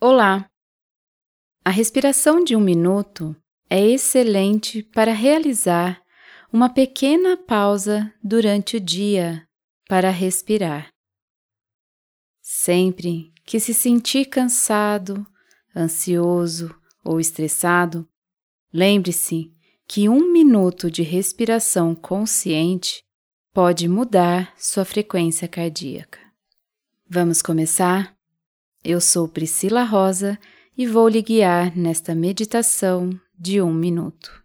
Olá! A respiração de um minuto é excelente para realizar uma pequena pausa durante o dia para respirar. Sempre que se sentir cansado, ansioso ou estressado, lembre-se que um minuto de respiração consciente pode mudar sua frequência cardíaca. Vamos começar? Eu sou Priscila Rosa e vou lhe guiar nesta meditação de um minuto.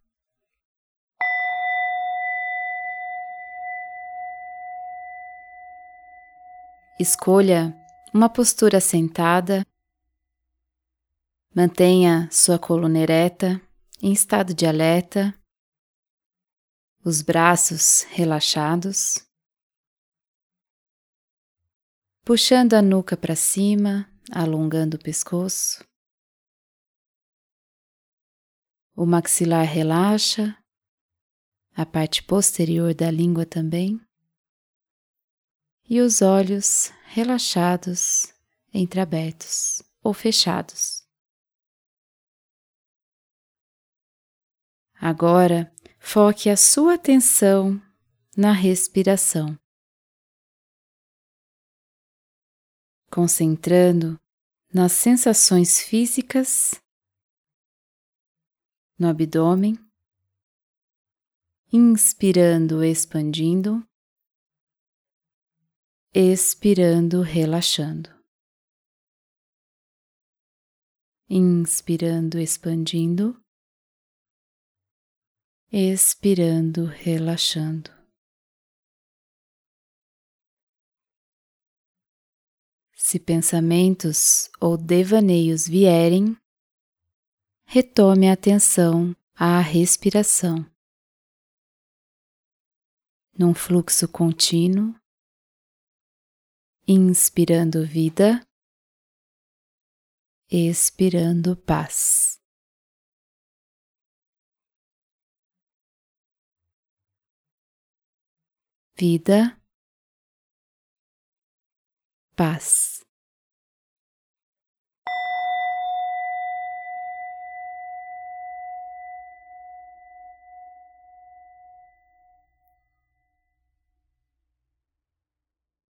Escolha uma postura sentada. Mantenha sua coluna ereta em estado de alerta, os braços relaxados, puxando a nuca para cima alongando o pescoço. O maxilar relaxa, a parte posterior da língua também, e os olhos relaxados, entreabertos ou fechados. Agora, foque a sua atenção na respiração. Concentrando nas sensações físicas no abdômen, inspirando, expandindo, expirando, relaxando. Inspirando, expandindo, expirando, relaxando. Se pensamentos ou devaneios vierem, retome a atenção à respiração. Num fluxo contínuo, inspirando vida, expirando paz. Vida, paz.